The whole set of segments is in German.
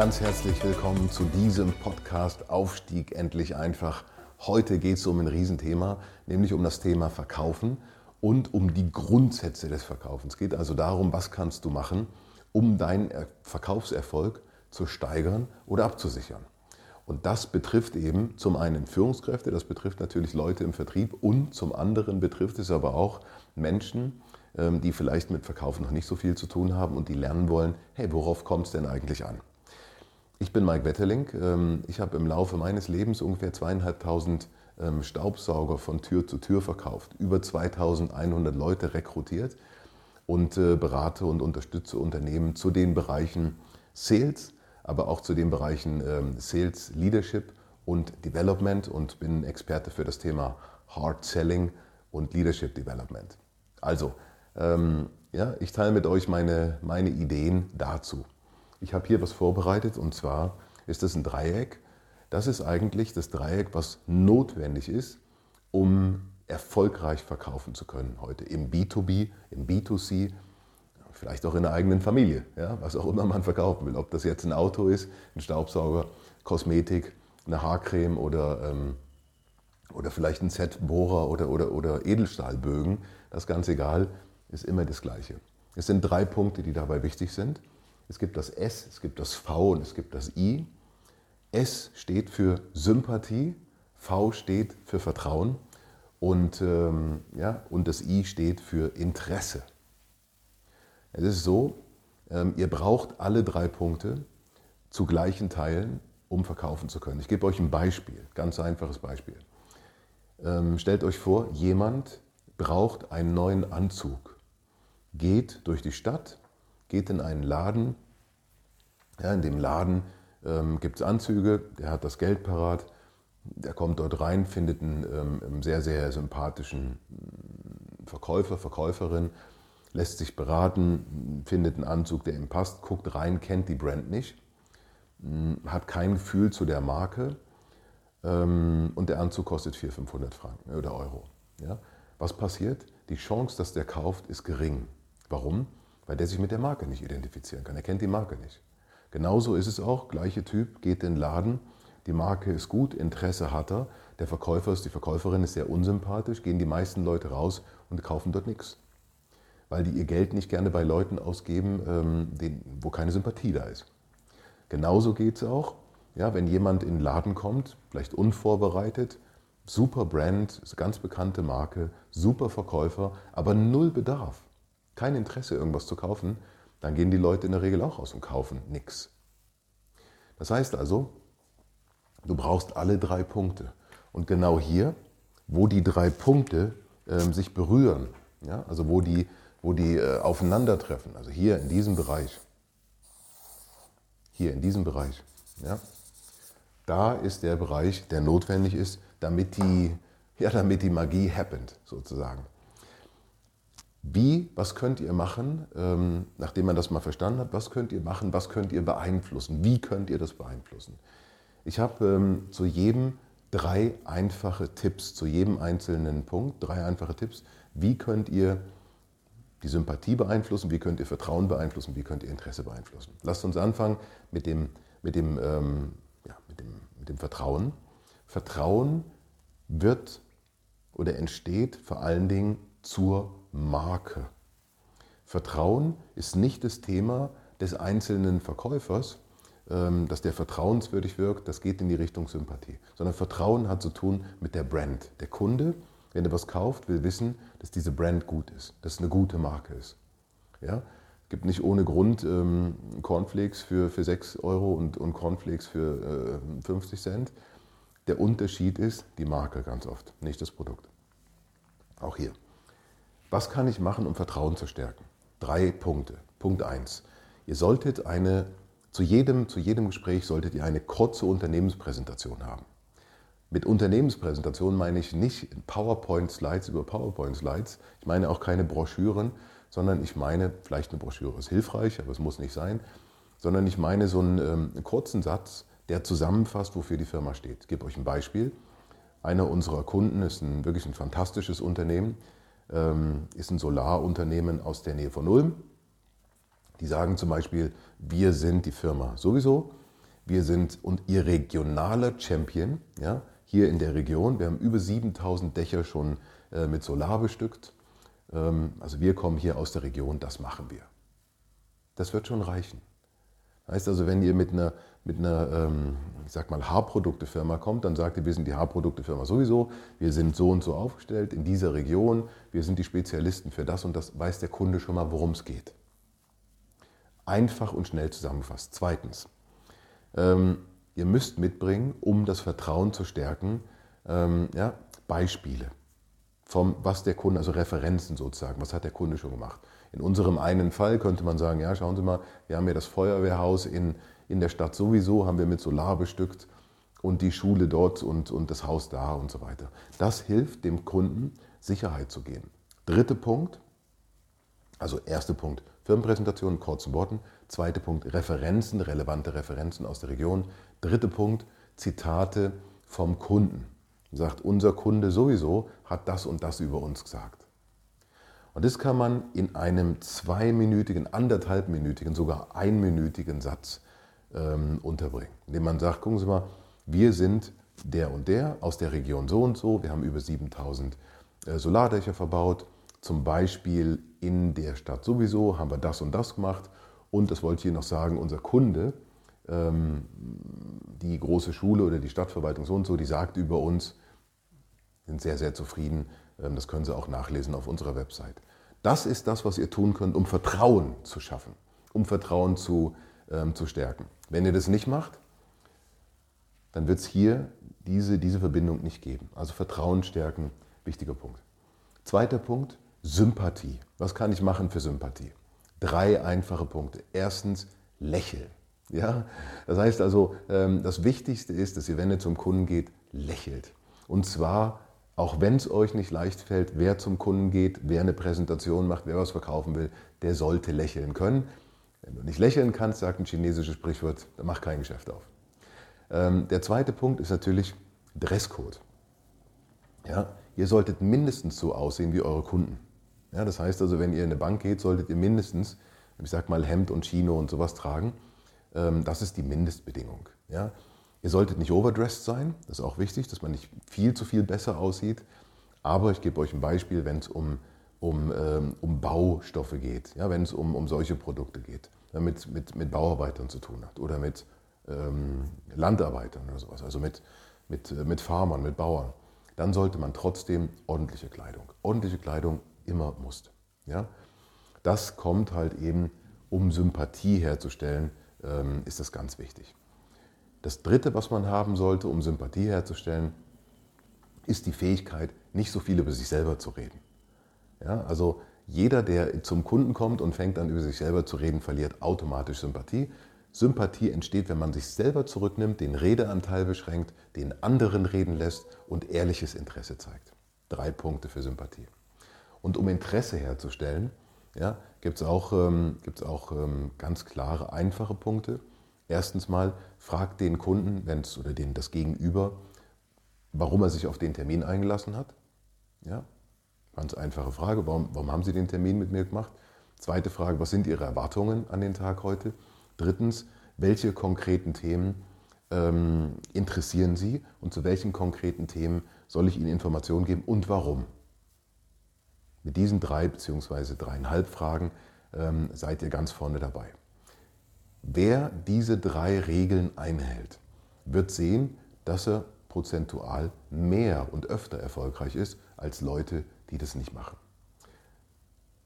Ganz herzlich willkommen zu diesem Podcast Aufstieg endlich einfach. Heute geht es um ein Riesenthema, nämlich um das Thema Verkaufen und um die Grundsätze des Verkaufens. Es geht also darum, was kannst du machen, um deinen Verkaufserfolg zu steigern oder abzusichern. Und das betrifft eben zum einen Führungskräfte, das betrifft natürlich Leute im Vertrieb und zum anderen betrifft es aber auch Menschen, ähm, die vielleicht mit Verkaufen noch nicht so viel zu tun haben und die lernen wollen, hey, worauf kommt es denn eigentlich an? Ich bin Mike Wetterling. Ähm, ich habe im Laufe meines Lebens ungefähr zweieinhalbtausend ähm, Staubsauger von Tür zu Tür verkauft, über 2100 Leute rekrutiert und äh, berate und unterstütze Unternehmen zu den Bereichen Sales, aber auch zu den Bereichen ähm, Sales Leadership und Development und bin Experte für das Thema Hard Selling und Leadership Development. Also, ja, ich teile mit euch meine, meine Ideen dazu. Ich habe hier was vorbereitet und zwar ist das ein Dreieck. Das ist eigentlich das Dreieck, was notwendig ist, um erfolgreich verkaufen zu können heute im B2B, im B2C, vielleicht auch in der eigenen Familie, ja, was auch immer man verkaufen will. Ob das jetzt ein Auto ist, ein Staubsauger, Kosmetik, eine Haarcreme oder, ähm, oder vielleicht ein Set Bohrer oder, oder, oder Edelstahlbögen, das ganz egal, ist immer das Gleiche. Es sind drei Punkte, die dabei wichtig sind. Es gibt das S, es gibt das V und es gibt das I. S steht für Sympathie, V steht für Vertrauen und, ähm, ja, und das I steht für Interesse. Es ist so, ähm, ihr braucht alle drei Punkte zu gleichen Teilen, um verkaufen zu können. Ich gebe euch ein Beispiel, ganz einfaches Beispiel. Ähm, stellt euch vor, jemand braucht einen neuen Anzug, geht durch die Stadt geht in einen Laden. Ja, in dem Laden ähm, gibt es Anzüge, der hat das Geld parat. Der kommt dort rein, findet einen ähm, sehr, sehr sympathischen mm, Verkäufer, Verkäuferin, lässt sich beraten, findet einen Anzug, der ihm passt, guckt rein, kennt die Brand nicht, mm, hat kein Gefühl zu der Marke ähm, und der Anzug kostet 400, 500 Franken oder Euro. Ja? Was passiert? Die Chance, dass der kauft, ist gering. Warum? weil der sich mit der Marke nicht identifizieren kann. Er kennt die Marke nicht. Genauso ist es auch, gleiche Typ, geht in den Laden, die Marke ist gut, Interesse hat er, der Verkäufer ist, die Verkäuferin ist sehr unsympathisch, gehen die meisten Leute raus und kaufen dort nichts. Weil die ihr Geld nicht gerne bei Leuten ausgeben, ähm, wo keine Sympathie da ist. Genauso geht es auch, ja, wenn jemand in den Laden kommt, vielleicht unvorbereitet, super Brand, ganz bekannte Marke, super Verkäufer, aber null Bedarf kein Interesse, irgendwas zu kaufen, dann gehen die Leute in der Regel auch raus und kaufen nichts. Das heißt also, du brauchst alle drei Punkte. Und genau hier, wo die drei Punkte äh, sich berühren, ja, also wo die, wo die äh, aufeinandertreffen, also hier in diesem Bereich, hier in diesem Bereich, ja, da ist der Bereich, der notwendig ist, damit die, ja, damit die Magie happened, sozusagen. Wie, was könnt ihr machen, ähm, nachdem man das mal verstanden hat, was könnt ihr machen, was könnt ihr beeinflussen, wie könnt ihr das beeinflussen? Ich habe ähm, zu jedem drei einfache Tipps, zu jedem einzelnen Punkt drei einfache Tipps, wie könnt ihr die Sympathie beeinflussen, wie könnt ihr Vertrauen beeinflussen, wie könnt ihr Interesse beeinflussen. Lasst uns anfangen mit dem, mit dem, ähm, ja, mit dem, mit dem Vertrauen. Vertrauen wird oder entsteht vor allen Dingen zur Marke. Vertrauen ist nicht das Thema des einzelnen Verkäufers, ähm, dass der vertrauenswürdig wirkt, das geht in die Richtung Sympathie. Sondern Vertrauen hat zu tun mit der Brand. Der Kunde, wenn er was kauft, will wissen, dass diese Brand gut ist, dass es eine gute Marke ist. Ja? Es gibt nicht ohne Grund ähm, Cornflakes für, für 6 Euro und, und Cornflakes für äh, 50 Cent. Der Unterschied ist die Marke ganz oft, nicht das Produkt. Auch hier. Was kann ich machen, um Vertrauen zu stärken? Drei Punkte. Punkt 1. Ihr solltet eine Zu jedem, zu jedem Gespräch solltet ihr eine kurze Unternehmenspräsentation haben. Mit Unternehmenspräsentation meine ich nicht PowerPoint-Slides über PowerPoint-Slides. Ich meine auch keine Broschüren, sondern ich meine, vielleicht eine Broschüre ist hilfreich, aber es muss nicht sein, sondern ich meine so einen, ähm, einen kurzen Satz, der zusammenfasst, wofür die Firma steht. Ich gebe euch ein Beispiel. Einer unserer Kunden ist ein, wirklich ein fantastisches Unternehmen, ist ein Solarunternehmen aus der Nähe von Ulm. Die sagen zum Beispiel, wir sind die Firma sowieso, wir sind und ihr regionaler Champion ja, hier in der Region. Wir haben über 7000 Dächer schon äh, mit Solar bestückt. Ähm, also wir kommen hier aus der Region, das machen wir. Das wird schon reichen. Heißt also, wenn ihr mit einer, mit einer ähm, ich sag mal, Haarproduktefirma kommt, dann sagt ihr, wir sind die Haarproduktefirma sowieso, wir sind so und so aufgestellt in dieser Region, wir sind die Spezialisten für das und das, weiß der Kunde schon mal, worum es geht. Einfach und schnell zusammengefasst. Zweitens, ähm, ihr müsst mitbringen, um das Vertrauen zu stärken, ähm, ja, Beispiele vom, was der Kunde, also Referenzen sozusagen, was hat der Kunde schon gemacht. In unserem einen Fall könnte man sagen, ja, schauen Sie mal, wir haben ja das Feuerwehrhaus in, in der Stadt sowieso, haben wir mit Solar bestückt und die Schule dort und, und das Haus da und so weiter. Das hilft dem Kunden, Sicherheit zu geben. Dritter Punkt, also erster Punkt, Firmenpräsentation in kurzen Worten. Zweiter Punkt, Referenzen, relevante Referenzen aus der Region. Dritter Punkt, Zitate vom Kunden sagt, unser Kunde sowieso hat das und das über uns gesagt. Und das kann man in einem zweiminütigen, anderthalbminütigen, sogar einminütigen Satz ähm, unterbringen, indem man sagt, gucken Sie mal, wir sind der und der aus der Region so und so, wir haben über 7000 äh, Solardächer verbaut, zum Beispiel in der Stadt sowieso haben wir das und das gemacht. Und das wollte ich hier noch sagen, unser Kunde, die große Schule oder die Stadtverwaltung so und so, die sagt über uns, sind sehr, sehr zufrieden. Ähm, das können Sie auch nachlesen auf unserer Website. Das ist das, was ihr tun könnt, um Vertrauen zu schaffen, um Vertrauen zu, ähm, zu stärken. Wenn ihr das nicht macht, dann wird es hier diese, diese Verbindung nicht geben. Also Vertrauen stärken, wichtiger Punkt. Zweiter Punkt, Sympathie. Was kann ich machen für Sympathie? Drei einfache Punkte. Erstens, lächeln. Ja? Das heißt also, ähm, das Wichtigste ist, dass ihr, wenn ihr zum Kunden geht, lächelt. Und zwar auch wenn es euch nicht leicht fällt, wer zum Kunden geht, wer eine Präsentation macht, wer was verkaufen will, der sollte lächeln können. Wenn du nicht lächeln kannst, sagt ein chinesisches Sprichwort, dann mach kein Geschäft auf. Ähm, der zweite Punkt ist natürlich Dresscode. Ja, ihr solltet mindestens so aussehen wie eure Kunden. Ja, das heißt also, wenn ihr in eine Bank geht, solltet ihr mindestens, ich sag mal, Hemd und Chino und sowas tragen. Ähm, das ist die Mindestbedingung. Ja, Ihr solltet nicht overdressed sein, das ist auch wichtig, dass man nicht viel zu viel besser aussieht. Aber ich gebe euch ein Beispiel, wenn es um, um, ähm, um Baustoffe geht, ja, wenn es um, um solche Produkte geht, ja, mit, mit, mit Bauarbeitern zu tun hat oder mit ähm, Landarbeitern oder sowas, also mit, mit, äh, mit Farmern, mit Bauern, dann sollte man trotzdem ordentliche Kleidung. Ordentliche Kleidung immer muss. Ja? Das kommt halt eben, um Sympathie herzustellen, ist das ganz wichtig. Das Dritte, was man haben sollte, um Sympathie herzustellen, ist die Fähigkeit, nicht so viel über sich selber zu reden. Ja, also jeder, der zum Kunden kommt und fängt an über sich selber zu reden, verliert automatisch Sympathie. Sympathie entsteht, wenn man sich selber zurücknimmt, den Redeanteil beschränkt, den anderen reden lässt und ehrliches Interesse zeigt. Drei Punkte für Sympathie. Und um Interesse herzustellen, ja, gibt es auch, ähm, gibt's auch ähm, ganz klare, einfache Punkte. Erstens mal, fragt den Kunden, wenn's, oder den, das Gegenüber, warum er sich auf den Termin eingelassen hat. Ja, ganz einfache Frage, warum, warum haben Sie den Termin mit mir gemacht? Zweite Frage, was sind Ihre Erwartungen an den Tag heute? Drittens, welche konkreten Themen ähm, interessieren Sie und zu welchen konkreten Themen soll ich Ihnen Informationen geben und warum? Mit diesen drei bzw. dreieinhalb Fragen ähm, seid ihr ganz vorne dabei. Wer diese drei Regeln einhält, wird sehen, dass er prozentual mehr und öfter erfolgreich ist als Leute, die das nicht machen.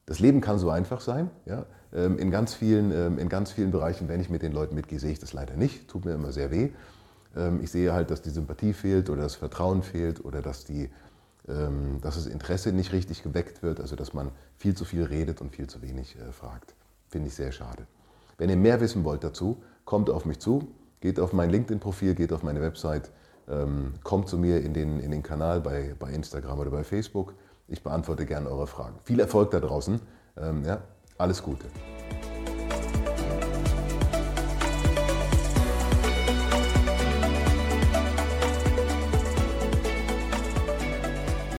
Das Leben kann so einfach sein. Ja? Ähm, in, ganz vielen, ähm, in ganz vielen Bereichen, wenn ich mit den Leuten mitgehe, sehe ich das leider nicht. Tut mir immer sehr weh. Ähm, ich sehe halt, dass die Sympathie fehlt oder das Vertrauen fehlt oder dass, die, dass das Interesse nicht richtig geweckt wird, also dass man viel zu viel redet und viel zu wenig äh, fragt. Finde ich sehr schade. Wenn ihr mehr wissen wollt dazu, kommt auf mich zu, geht auf mein LinkedIn-Profil, geht auf meine Website, ähm, kommt zu mir in den, in den Kanal bei, bei Instagram oder bei Facebook. Ich beantworte gerne eure Fragen. Viel Erfolg da draußen. Ähm, ja, alles Gute.